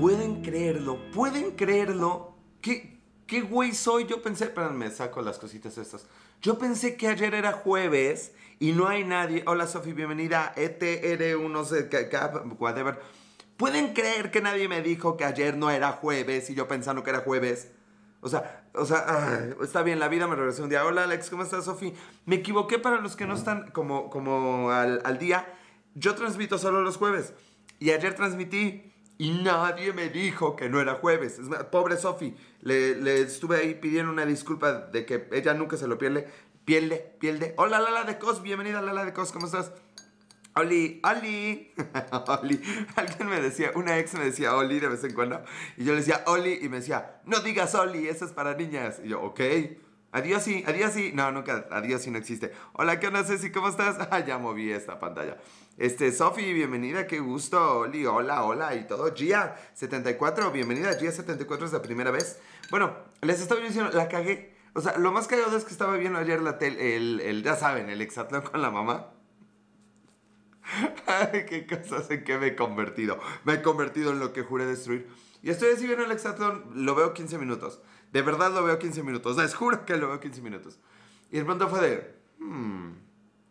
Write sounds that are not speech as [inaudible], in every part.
¿Pueden creerlo? ¿Pueden creerlo? ¿Qué, qué güey soy? Yo pensé, espérenme, saco las cositas estas. Yo pensé que ayer era jueves y no hay nadie. Hola Sofi, bienvenida. ETR1, no sé, whatever. ¿Pueden creer que nadie me dijo que ayer no era jueves y yo pensando que era jueves? O sea, o sea, está bien, la vida me regresó un día. Hola Alex, ¿cómo estás, Sofi? Me equivoqué para los que no están como, como al día. Yo transmito solo los jueves. Y ayer transmití y nadie me dijo que no era jueves. Es pobre Sofi, le, le, estuve ahí pidiendo una disculpa de que ella nunca se lo pierde. Pierde, pierde. Hola Lala de Cos, bienvenida Lala de Cos, ¿cómo estás? Oli, Oli, [laughs] Oli. Alguien me decía, una ex me decía Oli de vez en cuando. Y yo le decía Oli y me decía, no digas Oli, eso es para niñas. Y yo, ok. Adiós sí, adiós sí. No, nunca, adiós sí no existe. Hola, ¿qué onda Ceci? ¿Cómo estás? [laughs] Ah, ya moví esta pantalla. Este, Sofi, bienvenida, qué gusto. Oli, hola, hola y todo. Gia74, bienvenida. Gia74 es la primera vez. Bueno, les estaba diciendo, la cagué. O sea, lo más cagado es que estaba viendo ayer la tele, el, el, ya saben, el exatlón con la mamá. [laughs] Ay, qué cosas en que me he convertido. Me he convertido en lo que juré destruir. Y estoy así viendo el exatlón, lo veo 15 minutos. De verdad lo veo 15 minutos. Les juro que lo veo 15 minutos. Y de pronto fue de... Hmm,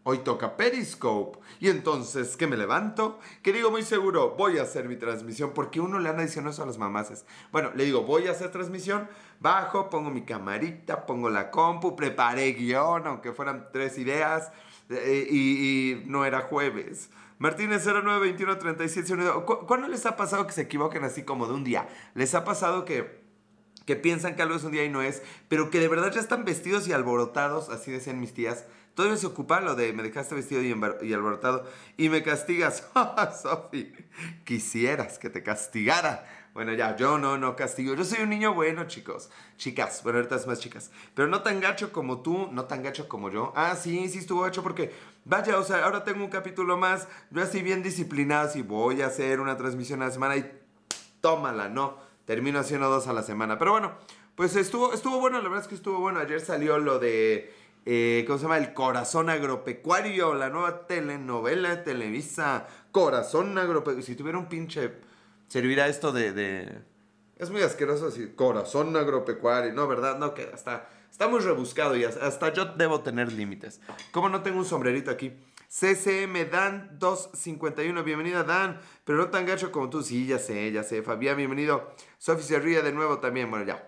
hoy toca Periscope. Y entonces, ¿qué me levanto? Que digo muy seguro, voy a hacer mi transmisión. Porque uno le anda diciendo eso a las mamases. Bueno, le digo, voy a hacer transmisión. Bajo, pongo mi camarita, pongo la compu, preparé guion, aunque fueran tres ideas. Eh, y, no era jueves. Martínez 092137 ¿Cuándo les ha pasado que se equivoquen así como de un día? ¿Les ha pasado que, que piensan que algo es un día y no es, pero que de verdad ya están vestidos y alborotados, así decían mis tías? Todavía se ocupa lo de me dejaste vestido y, alborotado y me castigas. [laughs] Sofi, quisieras que te castigara. Bueno, ya, yo no, no castigo. Yo soy un niño bueno, chicos. Chicas, bueno, ahorita es más chicas. Pero no tan gacho como tú, no tan gacho como yo. Ah, sí, sí estuvo gacho porque, vaya, o sea, ahora tengo un capítulo más. Yo así bien disciplinado, si voy a hacer una transmisión a la semana y tómala, ¿no? Termino haciendo dos a la semana. Pero bueno, pues estuvo, estuvo bueno, la verdad es que estuvo bueno. Ayer salió lo de, eh, ¿cómo se llama? El Corazón Agropecuario, la nueva telenovela de Televisa. Corazón Agropecuario. Si tuviera un pinche servirá esto de, Es muy asqueroso decir corazón agropecuario. No, ¿verdad? No, que hasta... Está muy rebuscado y hasta yo debo tener límites. ¿Cómo no tengo un sombrerito aquí? CCM Dan 251, bienvenida Dan, pero no tan gacho como tú. Sí, ya sé, ya sé. Fabián, bienvenido. Sofi ríe de nuevo también. Bueno, ya.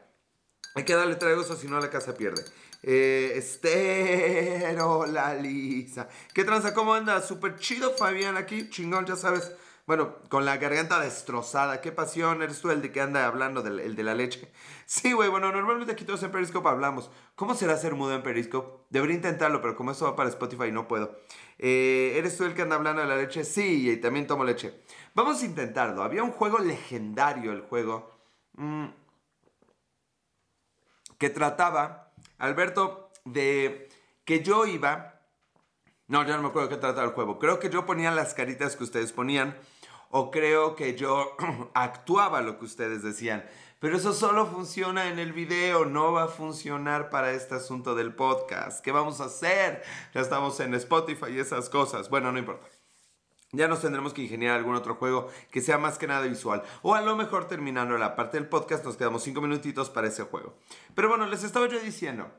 Hay que darle tragos o si no la casa pierde. Eh, Estero, la Lisa. ¿Qué tranza? ¿Cómo anda? Súper chido, Fabián, aquí. Chingón, ya sabes. Bueno, con la garganta destrozada. Qué pasión. ¿Eres tú el de que anda hablando del el de la leche? [laughs] Sí, güey. Bueno, normalmente aquí todos en Periscope hablamos. ¿Cómo será ser mudo en Periscope? Debería intentarlo, pero como eso va para Spotify no puedo. Eh, ¿Eres tú el que anda hablando de la leche? Sí, y también tomo leche. Vamos a intentarlo. Había un juego legendario, el juego. Mm, que trataba, Alberto, de que yo iba no, ya no me acuerdo qué trataba el juego. Creo que yo ponía las caritas que ustedes ponían. O creo que yo [clears throat] actuaba lo que ustedes decían. Pero eso solo funciona en el video, no va a funcionar para este asunto del podcast. ¿Qué vamos a hacer? Ya estamos en Spotify y esas cosas. Bueno, no importa. Ya nos tendremos que ingeniar algún otro juego que sea más que nada visual. O a lo mejor terminando la parte del podcast nos quedamos cinco minutitos para ese juego. Pero bueno, les estaba yo diciendo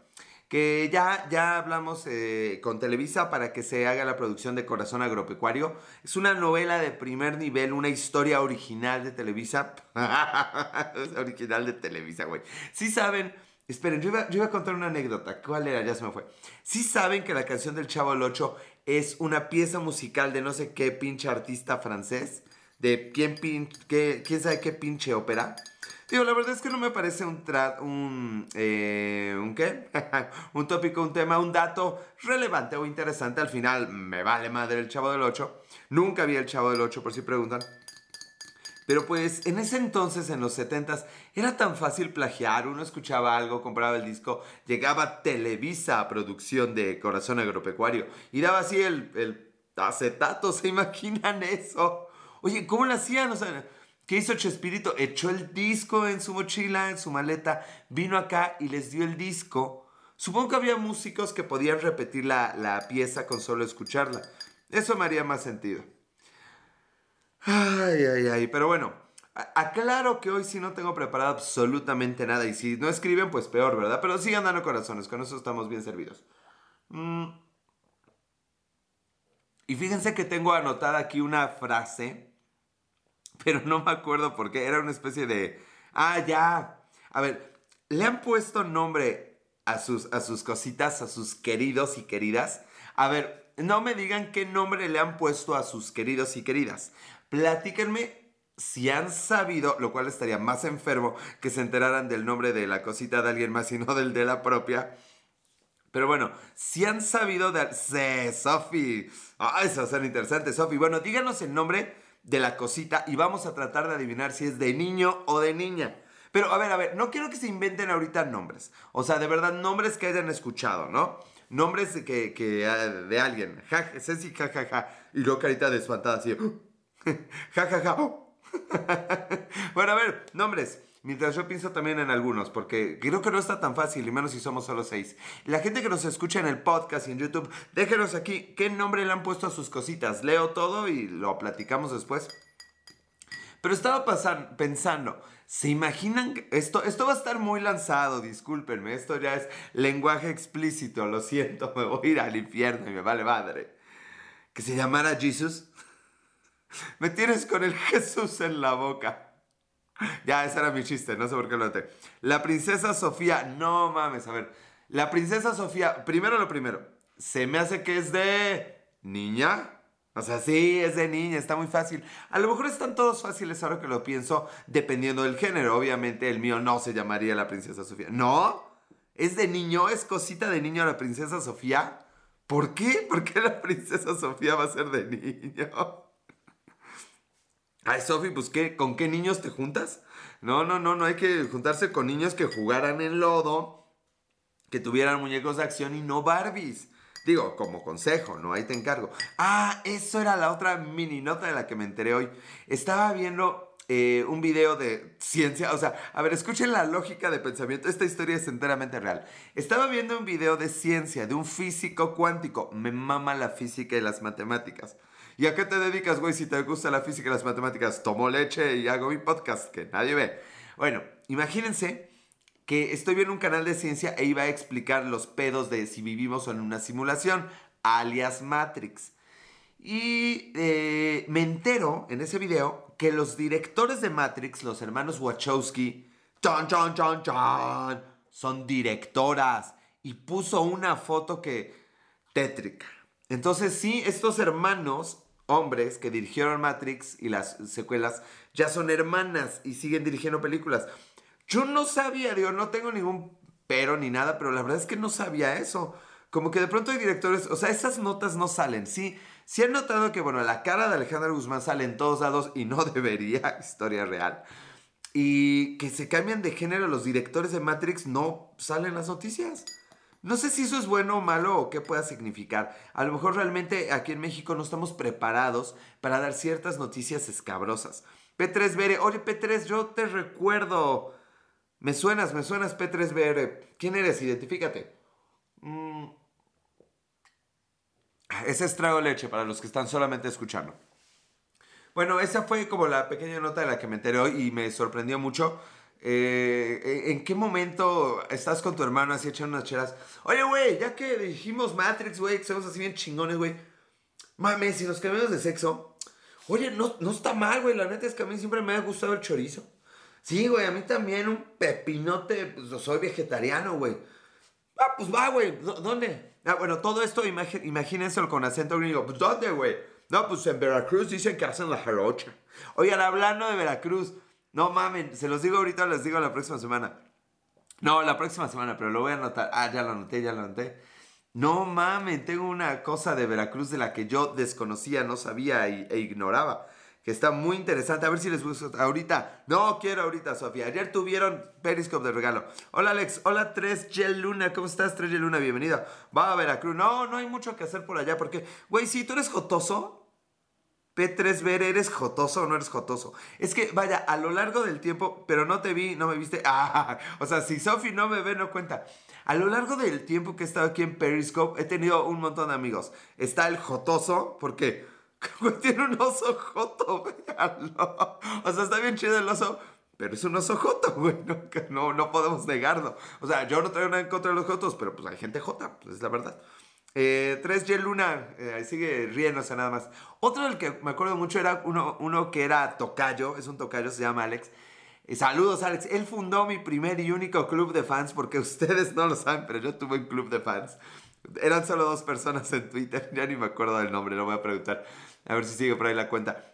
que ya, ya hablamos eh, con Televisa para que se haga la producción de Corazón Agropecuario. Es una novela de primer nivel, una historia original de Televisa. [laughs] original de Televisa, güey. Sí saben, esperen, yo iba, a contar una anécdota. ¿Cuál era? Ya se me fue. Sí saben que la canción del Chavo el 8 es una pieza musical de no sé qué pinche artista francés. De quién, quién sabe qué pinche ópera. Digo, la verdad es que no me parece un, un, eh, ¿un qué? [laughs] un tópico, un tema, un dato relevante o interesante. Al final, me vale madre el Chavo del 8. Nunca vi el Chavo del 8, por si preguntan. Pero pues en ese entonces, en los 70s, era tan fácil plagiar. Uno escuchaba algo, compraba el disco, llegaba Televisa a producción de Corazón Agropecuario y daba así el, el acetato. [laughs] ¿Se imaginan eso? Oye, ¿cómo lo hacían? O sea, ¿Qué hizo Chespirito? Echó el disco en su mochila, en su maleta, vino acá y les dio el disco. Supongo que había músicos que podían repetir la, pieza con solo escucharla. Eso me haría más sentido. Ay, ay, ay. Pero bueno, Aclaro que hoy sí no tengo preparado absolutamente nada y si no escriben, pues peor, ¿verdad? Pero sigan dando corazones, con eso estamos bien servidos. Mm. Y fíjense que tengo anotada aquí una frase, pero no me acuerdo por qué, era una especie de... Ah, ya. A ver, le han puesto nombre a sus, a sus cositas, a sus queridos y queridas. A ver, no me digan qué nombre le han puesto a sus queridos y queridas. Platíquenme si han sabido, lo cual estaría más enfermo que se enteraran del nombre de la cosita de alguien más y no del de la propia. Pero bueno, si han sabido de... Sí, Sofi. Ah, eso va a ser interesante, Sofi. Bueno, díganos el nombre de la cosita y vamos a tratar de adivinar si es de niño o de niña. Pero a ver, a ver, no quiero que se inventen ahorita nombres. O sea, de verdad, nombres que hayan escuchado, ¿no? Nombres que, que ah, de alguien. Ceci, ja, ja, ja. Y luego carita de espantada así. [laughs] ja, ja, ja. [laughs] bueno, a ver, nombres. Mientras yo pienso también en algunos, porque creo que no está tan fácil, y menos si somos solo seis. La gente que nos escucha en el podcast y en YouTube, déjenos aquí qué nombre le han puesto a sus cositas. Leo todo y lo platicamos después. Pero estaba pensando, ¿se imaginan? esto, esto va a estar muy lanzado, discúlpenme, esto ya es lenguaje explícito, lo siento, [laughs] me voy a ir al infierno y me vale madre. Que se llamara Jesus. [laughs] Me tienes con el [laughs] Jesús en la boca. [laughs] Ya, ese era mi chiste, no sé por qué lo noté. La princesa Sofía, no mames, a ver. La princesa Sofía, primero lo primero, se me hace que es de niña. O sea, sí, es de niña, está muy fácil. A lo mejor están todos fáciles ahora que lo pienso, dependiendo del género. Obviamente el mío no se llamaría la princesa Sofía. ¿No? ¿Es de niño? ¿Es cosita de niño la princesa Sofía? ¿Por qué? ¿Por qué la princesa Sofía va a ser de niño? Ay, Sofi, pues ¿qué? ¿Con qué niños te juntas? No, no, no, no hay que juntarse con niños que jugaran en lodo, que tuvieran muñecos de acción y no Barbies. Digo, como consejo, ¿no? Ahí te encargo. Ah, eso era la otra mini nota de la que me enteré hoy. Estaba viendo eh, un video de ciencia, o sea, a ver, escuchen la lógica de pensamiento. Esta historia es enteramente real. Estaba viendo un video de ciencia de un físico cuántico. Me mama la física y las matemáticas. ¿Y a qué te dedicas, güey? Si te gusta la física y las matemáticas, tomo leche y hago mi podcast que nadie ve. Bueno, imagínense que estoy viendo un canal de ciencia e iba a explicar los pedos de si vivimos en una simulación, alias Matrix. Y eh, me entero en ese video que los directores de Matrix, los hermanos Wachowski, chon, chon, chon, chon, son directoras. Y puso una foto que tétrica. Entonces sí, estos hermanos hombres que dirigieron Matrix y las secuelas ya son hermanas y siguen dirigiendo películas. Yo no sabía, digo, no tengo ningún pero ni nada, pero la verdad es que no sabía eso. Como que de pronto hay directores, o sea, esas notas no salen. Sí, sí han notado que, bueno, la cara de Alejandro Guzmán sale en todos lados y no [laughs] debería, historia real. Y que se cambian de género los directores de Matrix no salen las noticias. No sé si eso es bueno o malo o qué pueda significar. A lo mejor realmente aquí en México no estamos preparados para dar ciertas noticias escabrosas. P3BR, oye P3, yo te recuerdo. Me suenas, me suenas P3BR. ¿Quién eres? Identifícate. Mm. Ese es trago leche para los que están solamente escuchando. Bueno, esa fue como la pequeña nota de la que me enteré hoy y me sorprendió mucho. Eh, ¿En qué momento estás con tu hermano así echando unas cheras? Oye, güey, ya que dijimos Matrix, güey, que somos así bien chingones, güey. Mames, si nos cambiamos de sexo. Oye, no, no está mal, güey. La neta es que a mí siempre me ha gustado el chorizo. Sí, güey, a mí también un pepinote. Pues soy vegetariano, güey. Ah, pues va, güey. ¿Dónde? Ah, bueno, todo esto imagínenselo con acento gringo. Pues ¿dónde, güey? No, pues en Veracruz dicen que hacen la jarocha. Oigan, hablando de Veracruz. No mamen, se los digo ahorita les digo la próxima semana. No, la próxima semana, pero lo voy a anotar. Ah, ya lo anoté, ya lo anoté. No mamen, tengo una cosa de Veracruz de la que yo desconocía, no sabía e ignoraba. Que está muy interesante. A ver si les gusta ahorita. No quiero ahorita, Sofía. Ayer tuvieron Periscope de regalo. Hola, Alex. Hola, 3 Gel Luna. ¿Cómo estás, 3 Gel Luna? Bienvenida. Va a Veracruz. No, no hay mucho que hacer por allá porque, güey, si tú eres jotoso, P3 ver, ¿eres jotoso o no eres jotoso? Es que, vaya, a lo largo del tiempo, pero no te vi, no me viste. [laughs] Ah, o sea, si Sofi no me ve, no cuenta. A lo largo del tiempo que he estado aquí en Periscope, he tenido un montón de amigos. Está el jotoso, porque [laughs] tiene un oso joto, [laughs] véanlo. O sea, está bien chido el oso, pero es un oso joto, güey. No, no, no podemos negarlo. O sea, yo no traigo nada en contra de los jotos, pero pues hay gente jota, pues es la verdad. Eh, 3G Luna, eh, ahí sigue riéndose nada más. Otro del que me acuerdo mucho era uno, uno que era Tocayo, es un Tocayo, se llama Alex. Eh, saludos, Alex. Él fundó mi primer y único club de fans, porque [laughs] ustedes no lo saben, pero yo tuve un club de fans. Eran solo dos personas en Twitter, [laughs] ya ni me acuerdo del nombre, lo voy a preguntar. A ver si sigue por ahí la cuenta.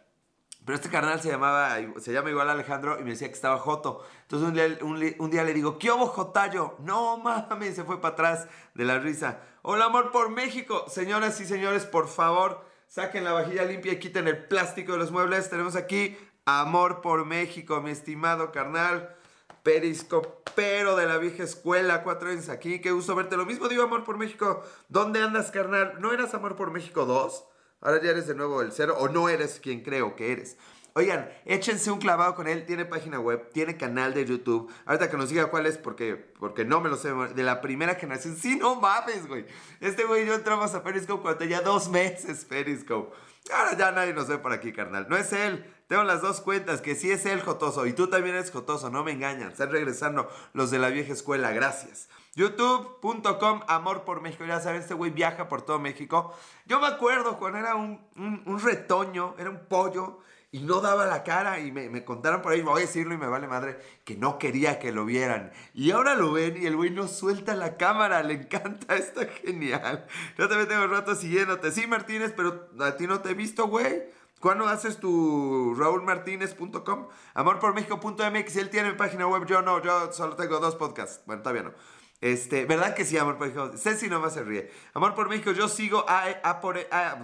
Pero este carnal se, llamaba, se llama igual Alejandro y me decía que estaba Joto. Entonces un día, un, día le digo, ¿qué hubo Jotayo? No mames, se fue para atrás de la risa. Hola amor por México. Señoras y señores, por favor, saquen la vajilla limpia y quiten el plástico de los muebles. Tenemos aquí Amor por México, mi estimado carnal. Periscopero de la vieja escuela, cuatro años aquí. Qué gusto verte. Lo mismo digo, Amor por México. ¿Dónde andas, carnal? ¿No eras Amor por México 2? Ahora ya eres de nuevo el cero o no eres quien creo que eres. Oigan, échense un clavado con él. Tiene página web, tiene canal de YouTube. Ahorita que nos diga cuál es, porque, porque no me lo sé. De la primera generación. Sí, no mames, güey. Este güey yo entramos a Periscope cuando tenía dos meses Periscope. Ahora ya nadie nos ve por aquí, carnal. No es él. Tengo las dos cuentas, que sí es él Jotoso. Y tú también eres Jotoso, no me engañan. Están regresando los de la vieja escuela. Gracias. YouTube.com, Amor por México. Ya saben, este güey viaja por todo México. Yo me acuerdo cuando era un, un, retoño, era un pollo y no daba la cara y me, me, contaron por ahí, voy a decirlo y me vale madre, que no quería que lo vieran. Y ahora lo ven y el güey no suelta la cámara, le encanta, [laughs] está genial. Yo también tengo rato siguiéndote. Sí, Martínez, pero a ti no te he visto, güey. ¿Cuándo haces tu raulmartinez.com? Amorpormexico.mx, él tiene página web, yo no, yo solo tengo dos podcasts. Bueno, todavía no. Este, ¿verdad que sí, Amor por México? Ceci nomás se ríe. Amor por México, yo sigo a, a por a,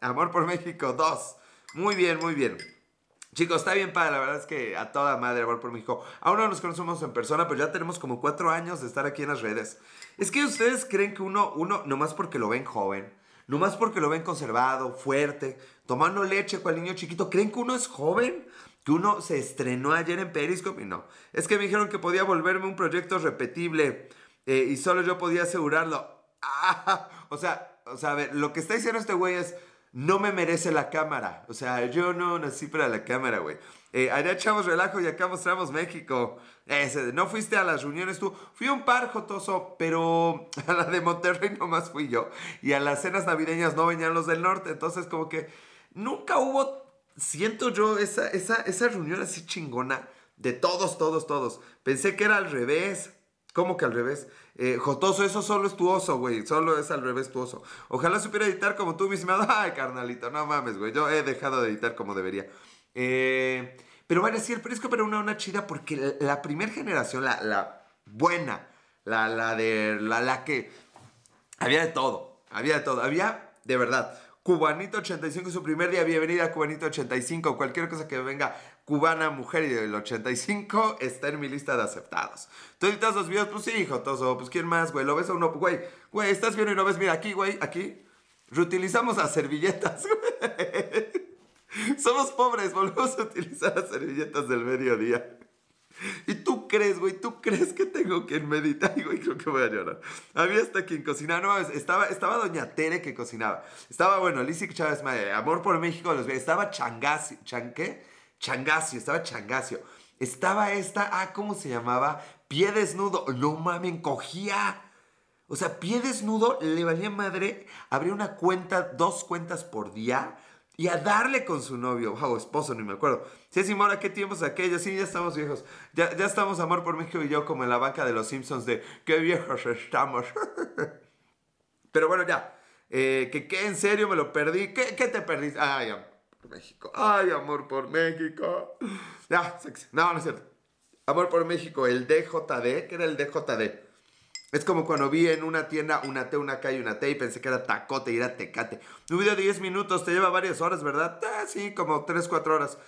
Amor por México 2. Muy bien, muy bien. Chicos, está bien padre, la verdad es que a toda madre Amor por México. Aún no nos conocemos en persona, pero ya tenemos como cuatro años de estar aquí en las redes. Es que ustedes creen que uno, uno, nomás porque lo ven joven, nomás porque lo ven conservado, fuerte, tomando leche el niño chiquito, ¿creen que uno es joven? que uno se estrenó ayer en Periscope y no. Es que me dijeron que podía volverme un proyecto repetible. Eh, y solo yo podía asegurarlo. [laughs] Ah, o sea, o sea, a ver, lo que está diciendo este güey es, no me merece la cámara. O sea, yo no nací para la cámara, güey. Eh, allá echamos relajo y acá mostramos México. Ese, no fuiste a las reuniones tú. Fui un par, Jotoso, pero [laughs] a la de Monterrey nomás fui yo. Y a las cenas navideñas no venían los del norte. Entonces, como que nunca hubo, siento yo, esa, esa, esa reunión así chingona de todos, todos, todos. Pensé que era al revés. ¿Cómo que al revés? Eh, Jotoso, eso solo es tu oso, güey. Solo es al revés tu oso. Ojalá supiera editar como tú, mi estimado. [laughs] Ay, carnalito, no mames, güey. Yo he dejado de editar como debería. Eh, pero bueno, sí, el Periscope era una, una chida porque la, primera generación, la, la buena, la, la de la, la que había de todo. Había de todo. Había, de verdad, Cubanito 85 su primer día. Bienvenida a Cubanito 85. Cualquier cosa que venga cubana, mujer y del 85 está en mi lista de aceptados. ¿Tú editas los videos? Pues sí, hijo, todo. Pues ¿quién más, güey? ¿Lo ves a uno? Güey, güey, estás viendo y no ves. Mira, aquí, güey, aquí. Reutilizamos las servilletas, [laughs] güey. Somos pobres, volvemos a utilizar las servilletas del mediodía. Y tú crees, güey, tú crees que tengo que meditar, [laughs] güey, creo que voy a llorar. Había hasta quien cocinaba, no, estaba, estaba Doña Tere que cocinaba. Estaba, bueno, Lizzie Chávez, madre, Amor por México, los estaba Changasio, ¿Chan qué? Changasio, estaba Changasio. Estaba esta, ah, ¿cómo se llamaba? Pie desnudo. No mames, cogía. O sea, pie desnudo le valía madre abrir una cuenta, dos cuentas por día y a darle con su novio, o esposo, ni me acuerdo. Sí, Mora, ¿qué tiempos aquellos? Sí, ya estamos viejos. Ya, ya estamos, amor por México y yo, como en la banca de los Simpsons de qué viejos estamos. [laughs] Pero bueno, ya. Eh, que, qué en serio me lo perdí. ¿Qué, qué te perdiste? Amor por México. Ay, amor por México. Ya. No, no es cierto. Amor por México, el DJD, ¿qué era el DJD? Es como cuando vi en una tienda una T, una K y una T y pensé que era tacote y era tecate. Un video de 10 minutos te lleva varias horas, ¿verdad? Ah, sí, como 3, 4 horas.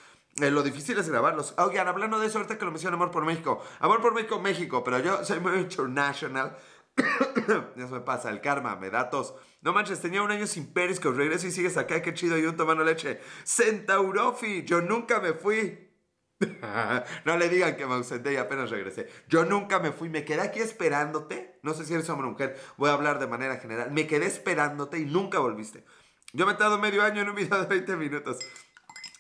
Eh, lo difícil es grabarlos. Oigan, hablando de eso, ahorita que lo menciono Amor por México. Amor por México, México, pero yo soy muy international. [coughs] Eso me pasa, el karma, me da tos. No manches, tenía un año sin Periscope, regreso y sigues acá, qué chido, y un tomando leche. Centaurofi, yo nunca me fui. [laughs] no le digan que me ausenté y apenas regresé. Yo nunca me fui, me quedé aquí esperándote. No sé si eres hombre o mujer, voy a hablar de manera general. Me quedé esperándote y nunca volviste. Yo me he tardado medio año en un video de 20 minutos.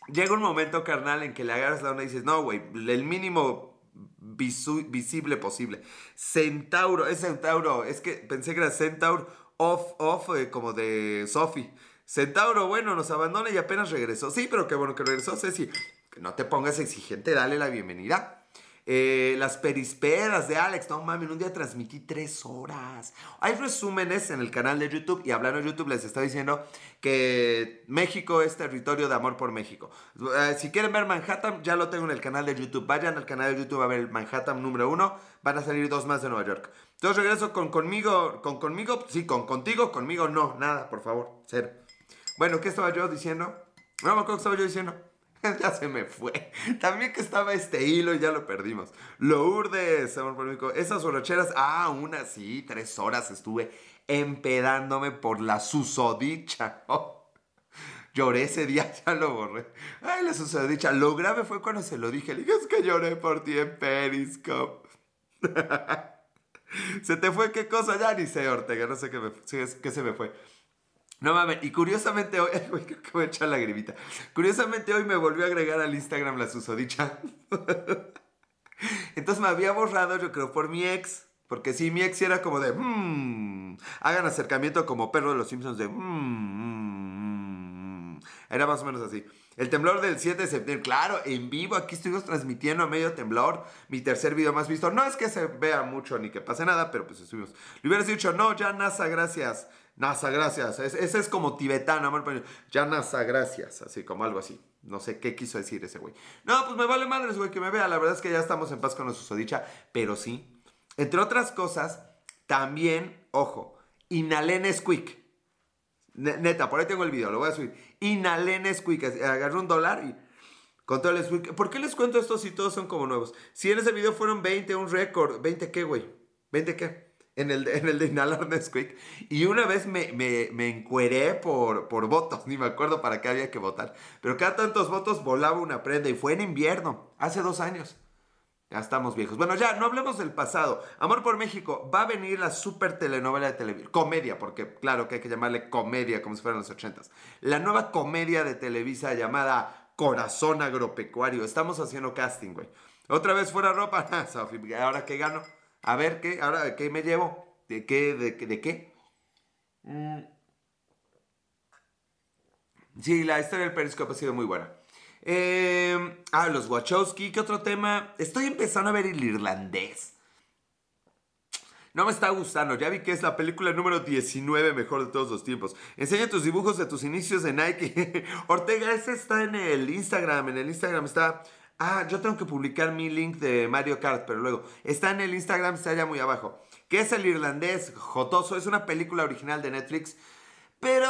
Llega un momento, carnal, en que le agarras la onda y dices, no, güey, el mínimo visible posible. Centauro, es Centauro, es que pensé que era Centaur off, off, eh, como de Sophie. Centauro, bueno, nos abandona y apenas regresó. Sí, pero qué bueno que regresó, Ceci. Que no te pongas exigente, dale la bienvenida. Eh, las perispedas de Alex, no mames, un día transmití tres horas. Hay resúmenes en el canal de YouTube y hablando de YouTube les está diciendo que México es territorio de amor por México. Eh, si quieren ver Manhattan, ya lo tengo en el canal de YouTube. Vayan al canal de YouTube a ver Manhattan número uno. Van a salir dos más de Nueva York. Entonces regreso con conmigo, con conmigo, sí, con contigo, conmigo no, nada, por favor, cero. Bueno, ¿qué estaba yo diciendo? No me acuerdo qué estaba yo diciendo. [laughs] ya se me fue. También que estaba este hilo y ya lo perdimos. Lourdes, amor político. Esas borracheras, ah, una sí, tres horas estuve empedándome por la susodicha. [laughs] Lloré ese día, [laughs] ya lo borré. Ay, la susodicha. Lo grave fue cuando se lo dije. Le dije, es que lloré por ti en Periscope. ¿Se te fue qué cosa? Ya ni sé, Ortega, no sé qué, qué se me fue. No mames, y curiosamente hoy, [laughs] creo que voy a echar la grivita. Curiosamente hoy me volvió a agregar al Instagram la susodicha. [laughs] Entonces me había borrado, yo creo, por mi ex. Porque sí, mi ex era como de, mmm, hagan acercamiento como perro de los Simpsons de, mmm, era más o menos así. El temblor del 7 de septiembre, claro, en vivo, aquí estuvimos transmitiendo a medio temblor, mi tercer video más visto. No es que se vea mucho ni que pase nada, pero pues estuvimos. Le hubieras dicho, no, ya NASA, gracias. NASA, gracias. Ese es como tibetano, amor. Ya NASA, gracias. Así como algo así. No sé qué quiso decir ese güey. No, pues me vale madres, güey, que me vea. La verdad es que ya estamos en paz con la susodicha. Pero sí. Entre otras cosas, también, ojo, inhalé Nesquik. Neta, por ahí tengo el video, lo voy a subir. Inhalé Nesquik. Agarré un dólar y con todo el Nesquik. ¿Por qué les cuento esto si todos son como nuevos? Si en ese video fueron 20, un récord. ¿20 qué, güey? ¿20 qué? En el, en el de inhalar Nesquik. Y una vez me, me, me encueré por, por votos, ni me acuerdo para qué había que votar. Pero cada tantos votos volaba una prenda y fue en invierno, hace dos años. Ya estamos viejos. Bueno, ya, no hablemos del pasado. Amor por México, va a venir la super telenovela de televisión. Comedia, porque claro que hay que llamarle comedia como si fueran los ochentas. La nueva comedia de Televisa llamada Corazón Agropecuario. Estamos haciendo casting, güey. Otra vez fuera ropa. [laughs] ahora que gano. A ver, ¿qué? Ahora, ¿qué me llevo? ¿De qué? ¿De, de qué? Mm. Sí, la historia del Periscope ha sido muy buena. Eh, ah, los Wachowski, ¿qué otro tema? Estoy empezando a ver el irlandés. No me está gustando, ya vi que es la película número 19 mejor de todos los tiempos. Enseña tus dibujos de tus inicios de Nike. [laughs] Ortega, ese está en el Instagram, en el Instagram está Ah, yo tengo que publicar mi link de Mario Kart, pero luego. Está en el Instagram, está allá muy abajo. ¿Qué es el irlandés Jotoso? Es una película original de Netflix. Pero,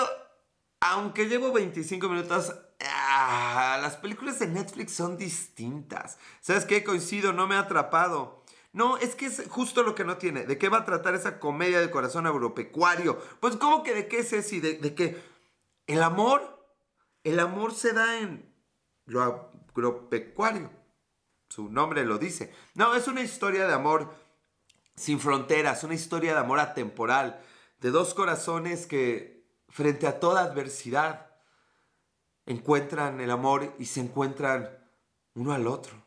aunque llevo 25 minutos, ah, las películas de Netflix son distintas. ¿Sabes qué? Coincido, no me ha atrapado. No, es que es justo lo que no tiene. ¿De qué va a tratar esa comedia de corazón agropecuario? Pues, ¿cómo que de qué es ese? ¿De, de qué? El amor. El amor se da en lo agropecuario. Su nombre lo dice. No, es una historia de amor sin fronteras, una historia de amor atemporal, de dos corazones que frente a toda adversidad encuentran el amor y se encuentran uno al otro.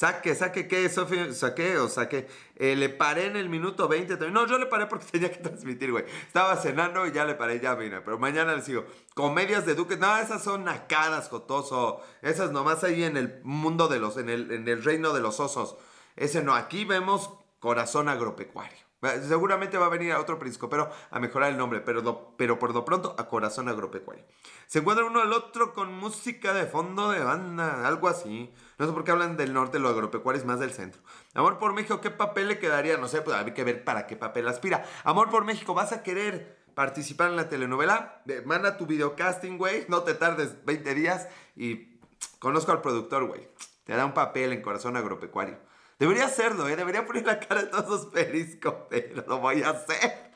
Saque, saque, ¿qué, Sofía? Saqué o saqué. Eh, le paré en el minuto 20 también. No, yo le paré porque [laughs] tenía que transmitir, güey. Estaba cenando y ya le paré, ya mira. Pero mañana le sigo. Comedias de Duque. No, esas son nacadas, Jotoso. Esas nomás ahí en el mundo de los, en el, en el reino de los osos. Ese no, aquí vemos corazón agropecuario. Seguramente va a venir a otro pero a mejorar el nombre, pero, pero por lo pronto a Corazón Agropecuario. Se encuentra uno al otro con música de fondo de banda, algo así. No sé por qué hablan del norte, lo agropecuario es más del centro. Amor por México, ¿qué papel le quedaría? No sé, pues hay que ver para qué papel aspira. Amor por México, ¿vas a querer participar en la telenovela? Manda tu videocasting, güey, no te tardes 20 días y conozco al productor, güey. Te da un papel en Corazón Agropecuario. Debería hacerlo, ¿eh? Debería poner la cara de todos los periscopes. Lo voy a hacer.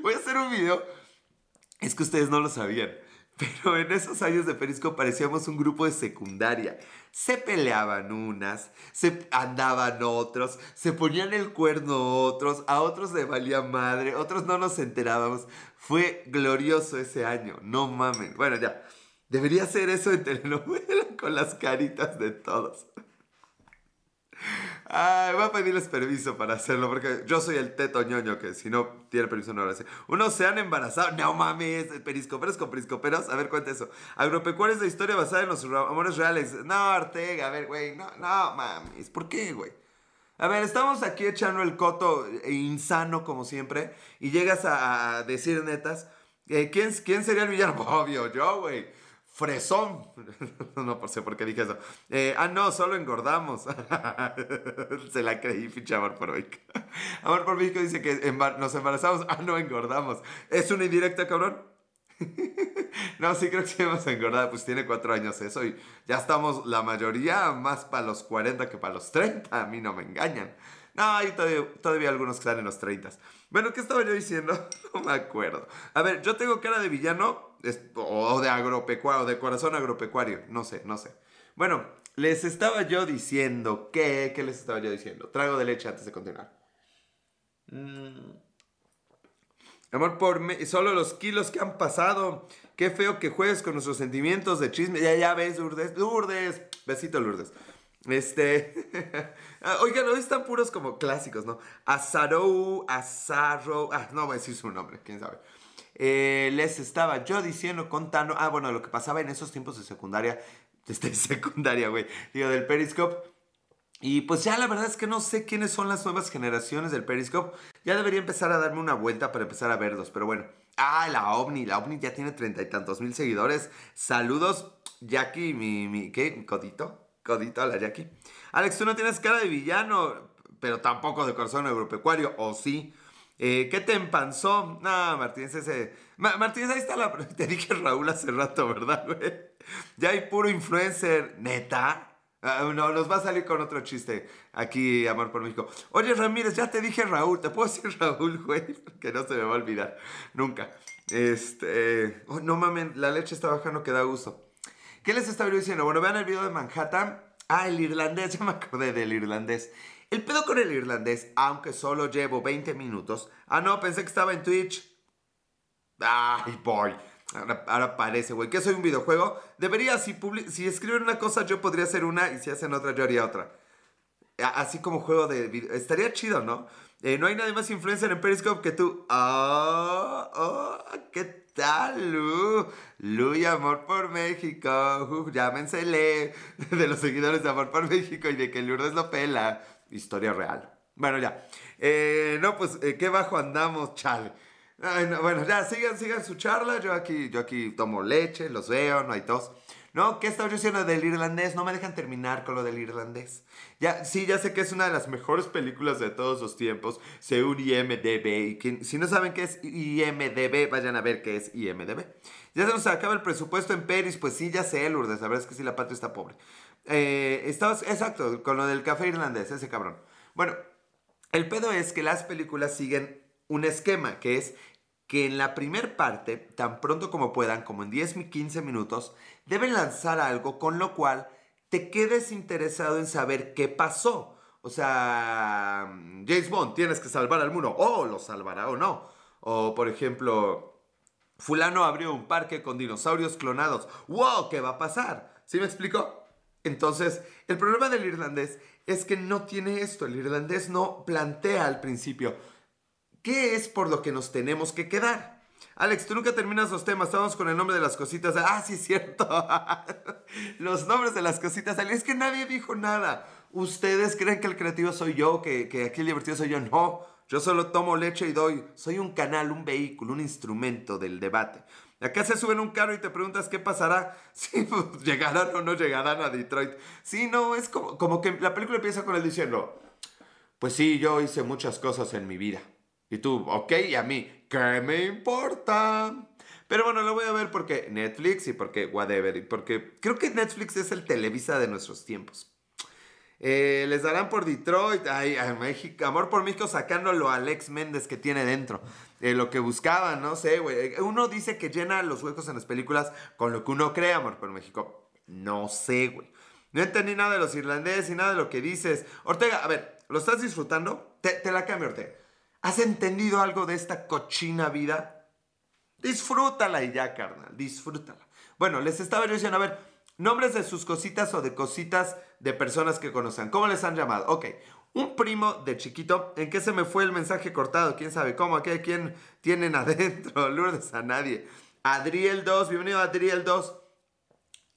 Voy a hacer un video. Es que ustedes no lo sabían. Pero en esos años de Periscope parecíamos un grupo de secundaria. Se peleaban unas, se andaban otros, se ponían el cuerno otros, a otros le valía madre, otros no nos enterábamos. Fue glorioso ese año, no mamen. Bueno, ya. Debería ser eso en telenovela [laughs] con las caritas de todos. Ay, voy a pedirles permiso para hacerlo, porque yo soy el teto ñoño que si no tiene permiso no lo hace. Unos se han embarazado, no mames, periscoperos con periscoperos, a ver, cuenta eso. Agropecuarios de historia basada en los amores reales. No, Ortega, a ver, güey, no, no mames, ¿por qué, güey? A ver, estamos aquí echando el coto insano como siempre y llegas a, decir netas, eh, ¿quién, ¿quién sería el villano? [laughs] Obvio, yo, güey. Fresón. [laughs] no sé por qué dije eso. Eh, ah, no, solo engordamos. [laughs] Se la creí, pinche amor por México. [laughs] Amor por México dice que nos embarazamos. Ah, no, engordamos. ¿Es una indirecta, cabrón? no, sí creo que hemos engordado. Pues tiene cuatro años eso y ya estamos la mayoría más para los 40 que para los 30. A mí no me engañan. No, hay todavía, algunos que están en los 30. Bueno, ¿qué estaba yo diciendo? No me acuerdo. A ver, yo tengo cara de villano o de agropecuario, de corazón agropecuario. No sé, no sé. Bueno, les estaba yo diciendo que... ¿Qué les estaba yo diciendo? Trago de leche antes de continuar. Mm. Amor por mí, solo los kilos que han pasado. Qué feo que juegues con nuestros sentimientos de chisme. Ya, ya ves, Lourdes. Lourdes. Besito, Lourdes. Este. [laughs] Ah, oigan, hoy están puros como clásicos, ¿no? Azarou, Azarro. Ah, no voy a decir su nombre, quién sabe. Eh, les estaba yo diciendo, contando. Ah, bueno, lo que pasaba en esos tiempos de secundaria. [laughs] Desde secundaria, güey. Digo, del Periscope. Y pues ya la verdad es que no sé quiénes son las nuevas generaciones del Periscope. Ya debería empezar a darme una vuelta para empezar a verlos, pero bueno. Ah, la OVNI. La OVNI ya tiene treinta y tantos mil seguidores. Saludos, Jackie, mi, mi, ¿qué? ¿Codito? Codito a la Jackie. Alex, tú no tienes cara de villano, pero tampoco de corazón agropecuario, ¿o sí? Eh, ¿Qué te empanzó? No, Martínez, ese... Martínez, ahí está la... [laughs] Te dije Raúl hace rato, ¿verdad, güey? Ya hay puro influencer, neta. Ah, no, nos va a salir con otro chiste aquí, Amor por México. Oye, Ramírez, ya te dije Raúl. ¿Te puedo decir [laughs] Raúl, güey? Que no se me va a olvidar. Nunca. Este... Oh, no mames, la leche está bajando que da gusto. ¿Qué les estaba diciendo? Bueno, vean el video de Manhattan. Ah, el irlandés, [laughs] ya me acordé del irlandés. El pedo con el irlandés, aunque solo llevo 20 minutos. Ah, no, pensé que estaba en Twitch. Ay, boy. Ahora, parece, güey, que soy un videojuego. Debería, si, si escriben una cosa, yo podría hacer una y si hacen otra, yo haría otra. Así como juego de video. Estaría chido, ¿no? Eh, no hay nadie más influencer en Periscope que tú. ¡Oh! ¡Oh! ¿Qué tal, Lu? Lu y Amor por México. Uh, llámensele. [laughs] De los seguidores de Amor por México y de que Lourdes lo pela. Historia real. Bueno, ya. Eh, no, pues, eh, qué bajo andamos, chale. bueno, ya, sigan, sigan su charla. Yo aquí, yo aquí tomo leche, los veo, no hay tos. No, ¿qué estaba yo diciendo del irlandés? No me dejan terminar con lo del irlandés. Ya, sí, ya sé que es una de las mejores películas de todos los tiempos, según IMDB. Y si no saben qué es IMDB, vayan a ver qué es IMDB. Ya se nos acaba el presupuesto en Peris, pues sí, ya sé, Lourdes, la verdad es que sí, la patria está pobre. Eh, exacto, con lo del café irlandés, ese cabrón. Bueno, el pedo es que las películas siguen un esquema, que es que en la primer parte, tan pronto como puedan, como en 10 15 minutos, deben lanzar algo con lo cual te quedes interesado en saber qué pasó. O sea, James Bond, tienes que salvar al mundo, o lo salvará o no. O, por ejemplo, fulano abrió un parque con dinosaurios clonados. ¡Wow! ¿Qué va a pasar? ¿Sí me explico? Entonces, el problema del irlandés es que no tiene esto. El irlandés no plantea al principio qué es por lo que nos tenemos que quedar. Alex, tú nunca terminas los temas. Estamos con el nombre de las cositas. Ah, sí, cierto. [laughs] los nombres de las cositas. Es que nadie dijo nada. ¿Ustedes creen que el creativo soy yo? ¿Que, que aquí el divertido soy yo? No. Yo solo tomo leche y doy. Soy un canal, un vehículo, un instrumento del debate. Acá se suben un carro y te preguntas qué pasará. [laughs] Si pues, llegarán o no llegarán a Detroit. Sí, no, es como, como que la película empieza con él diciendo, pues sí, yo hice muchas cosas en mi vida. Y tú, ok, y a mí, ¿qué me importa? Pero bueno, lo voy a ver porque Netflix y porque whatever. Y porque creo que Netflix es el Televisa de nuestros tiempos. Eh, les darán por Detroit. Ay, México, amor por México sacándolo a Alex Méndez que tiene dentro. Eh, lo que buscaban, no sé, güey. Uno dice que llena los huecos en las películas con lo que uno cree, amor por México. No sé, güey. No entendí nada de los irlandeses y nada de lo que dices. Ortega, a ver, ¿lo estás disfrutando? Te, te la cambio, Ortega. ¿Has entendido algo de esta cochina vida? Disfrútala y ya, carnal. Disfrútala. Bueno, les estaba yo diciendo, a ver, nombres de sus cositas o de cositas de personas que conocen. ¿Cómo les han llamado? Ok, un primo de chiquito. ¿En qué se me fue el mensaje cortado? ¿Quién sabe cómo? ¿Qué, ¿Quién tienen [laughs] adentro? Lourdes a nadie. Adriel 2, bienvenido a Adriel 2.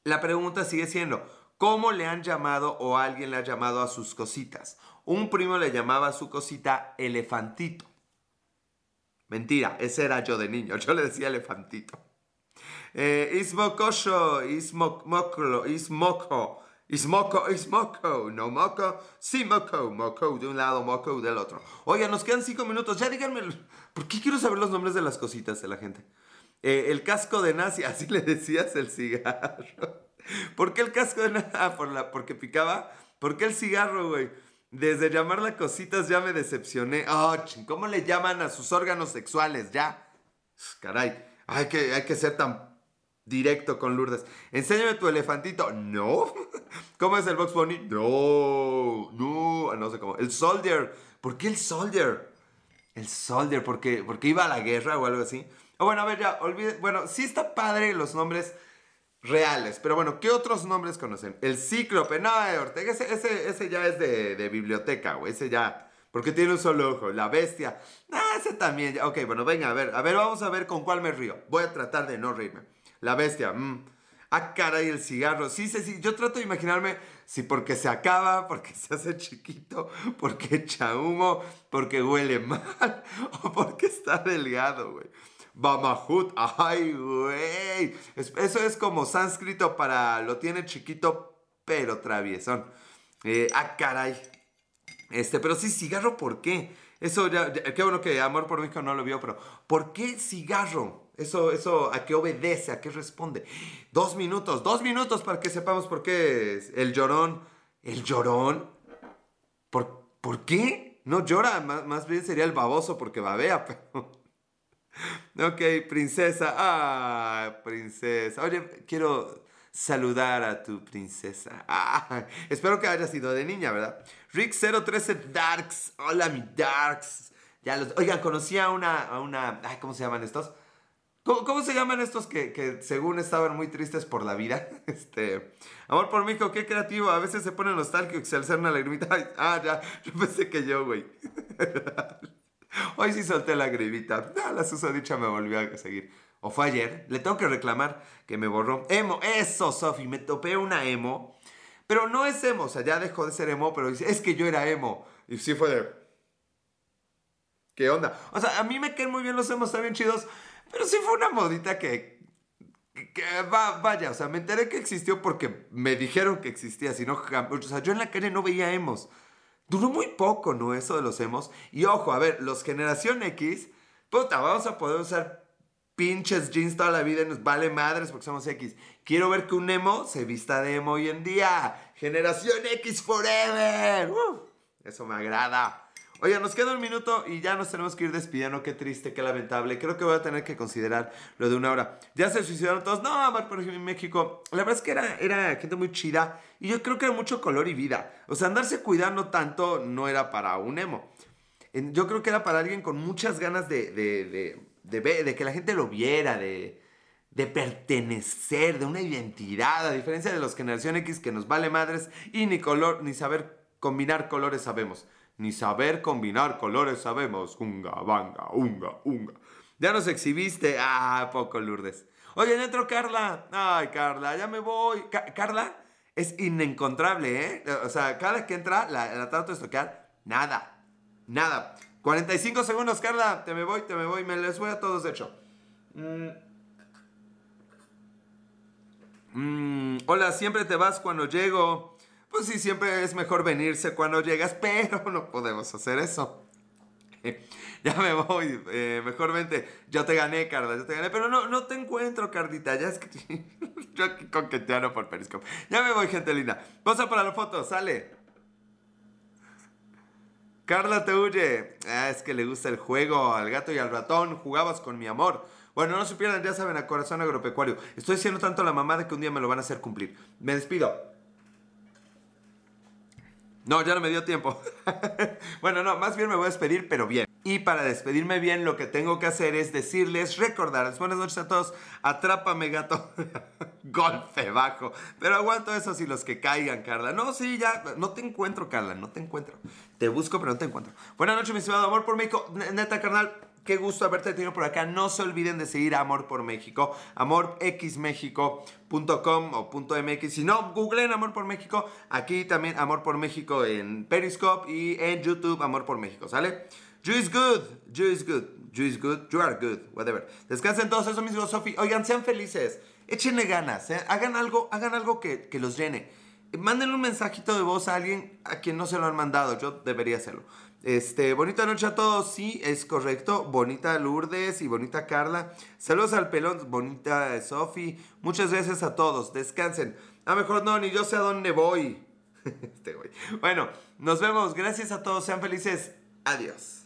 La pregunta sigue siendo, ¿cómo le han llamado o alguien le ha llamado a sus cositas? Un primo le llamaba a su cosita elefantito. Mentira, ese era yo de niño, [laughs] yo le decía elefantito. Eh, ismokosho, ismoklo, ismoko, ismoko, ismoko, no moco, sí moco, moco de un lado, moco del otro. Oiga, nos quedan cinco minutos, ya díganme, ¿por qué quiero saber los nombres de las cositas de la gente? Eh, el casco de nazi, [laughs] así le decías el cigarro. ¿Por qué el casco de nazi? Ah, por la, porque picaba. ¿Por qué el cigarro, güey? Desde llamarla cositas ya me decepcioné. Oh, ¿cómo le llaman a sus órganos sexuales? Ya. Caray, hay que, hay que ser tan directo con Lourdes. Enséñame tu elefantito. No. [laughs] ¿Cómo es el Box Bunny? No. No. No sé cómo. El Soldier. ¿Por qué el Soldier? El Soldier, porque, porque iba a la guerra o algo así. Oh, bueno, a ver, ya, olvide. Bueno, sí está padre los nombres reales. Pero bueno, ¿qué otros nombres conocen? El Cíclope. No, Ortega, ese, ese, ya es de, biblioteca, güey. Ese ya. Porque tiene un solo ojo. La bestia. No, ese también. Ok, bueno, venga, a ver. A ver, vamos a ver con cuál me río. Voy a tratar de no reírme. La bestia. Mm. Ah, caray, el cigarro. Sí, sí, sí. Yo trato de imaginarme si porque se acaba, porque se hace chiquito, porque echa humo, porque huele [laughs] mal o porque está delgado, güey. Bamahut, ay, güey. Eso es como sánscrito para lo tiene chiquito, pero traviesón. Eh, ah, caray. Este, pero sí, cigarro, ¿por qué? Eso ya, qué bueno que Amor por México no lo vio, pero ¿por qué cigarro? Eso, eso, ¿a qué obedece? ¿A qué responde? Dos minutos, dos minutos para que sepamos por qué es el llorón. ¿El llorón? ¿Por, ¿por qué? No llora, más, más bien sería el baboso porque babea, [laughs] pero... Ok, princesa. Ah, princesa. Oye, quiero saludar a tu princesa. [laughs] Ah, espero que haya sido de niña, ¿verdad? Rick013 Darks. Hola, mi Darks. Ya los, oigan, conocí a una, una. Ay, ¿cómo se llaman estos? ¿Cómo, se llaman estos que, que, según estaban muy tristes por la vida? [laughs] Este, amor por mi hijo, qué creativo. A veces se pone nostálgico y se alza una lagrimita. ah, ya, yo pensé que yo, güey. [laughs] Hoy sí solté la grivita. Ah, la susodicha me volvió a seguir. O fue ayer. Le tengo que reclamar que me borró. Emo, eso, Sofi. Me topé una emo. Pero no es emo. O sea, ya dejó de ser emo, pero dice, es que yo era emo. Y sí fue de... ¿Qué onda? O sea, a mí me caen muy bien los emos, están bien chidos. Pero sí fue una modita que... que va, vaya, o sea, me enteré que existió porque me dijeron que existía. Si no, o sea, yo en la calle no veía emos. Duró muy poco, ¿no? Eso de los emos. Y ojo, a ver, los generación X, puta, vamos a poder usar pinches jeans toda la vida y nos vale madres porque somos X. Quiero ver que un emo se vista de emo hoy en día. Generación X forever. eso me agrada. Oye, nos queda un minuto y ya nos tenemos que ir despidiendo. Qué triste, qué lamentable. Creo que voy a tener que considerar lo de una hora. Ya se suicidaron todos. No, por ejemplo, en México. La verdad es que era, era gente muy chida. Y yo creo que era mucho color y vida. O sea, andarse cuidando tanto no era para un emo. Yo creo que era para alguien con muchas ganas de, de, de, de que la gente lo viera, de, de pertenecer, de una identidad, a diferencia de los generación X que nos vale madres y ni color, ni saber combinar colores sabemos ni saber combinar colores sabemos. Unga, banga, unga, unga. Ya nos exhibiste. Ah, poco Lourdes. Oye, dentro Carla. Ay, Carla, ya me voy. Carla es inencontrable, ¿eh? O sea, cada que entra, la, la trato de estoquear. Nada. Nada. 45 segundos, Carla. Te me voy, te me voy. Me les voy a todos, de hecho. Mm. Mm, hola, siempre te vas cuando llego. Pues sí, siempre es mejor venirse cuando llegas, [laughs] pero no podemos hacer eso. [laughs] ya me voy, eh, mejor vente. Yo te gané, Carla, yo te gané, pero no, no te encuentro, Cardita. Ya es que [laughs] yo aquí coqueteando por Periscope. Ya me voy, gente linda. Vamos para la foto, sale. Carla te huye. Ah, es que le gusta el juego. Al gato y al ratón. Jugabas con mi amor. Bueno, no supieran, ya saben, a corazón agropecuario. Estoy diciendo tanto la mamá de que un día me lo van a hacer cumplir. Me despido. No, ya no me dio tiempo. [laughs] bueno, no, más bien me voy a despedir, pero bien. Y para despedirme bien, lo que tengo que hacer es decirles, recordarles, buenas noches a todos, atrápame gato, [laughs] golpe bajo. Pero aguanto eso si los que caigan, Carla. No, sí, ya, no te encuentro, Carla, no te encuentro. Te busco, pero no te encuentro. Buenas noches, mi estimado amor por México. Neta, carnal, Qué gusto haberte tenido por acá. No se olviden de seguir Amor por México, amorxmexico.com o .mx. Si no, googleen Amor por México. Aquí también Amor por México en Periscope y en YouTube Amor por México, ¿sale? You is good, you is good, you is good, you are good, whatever. Descansen todos, eso mismo, Sofi. Oigan, sean felices, échenle ganas, ¿eh? hagan algo, hagan algo que, que los llene. Mándenle un mensajito de voz a alguien a quien no se lo han mandado. Yo debería hacerlo. Este, bonita noche a todos, sí, es correcto. Bonita Lourdes y bonita Carla. Saludos al pelón, bonita Sofi. Muchas gracias a todos, descansen. A mejor no, ni yo sé a dónde voy. [laughs] este Bueno, nos vemos. Gracias a todos, sean felices. Adiós.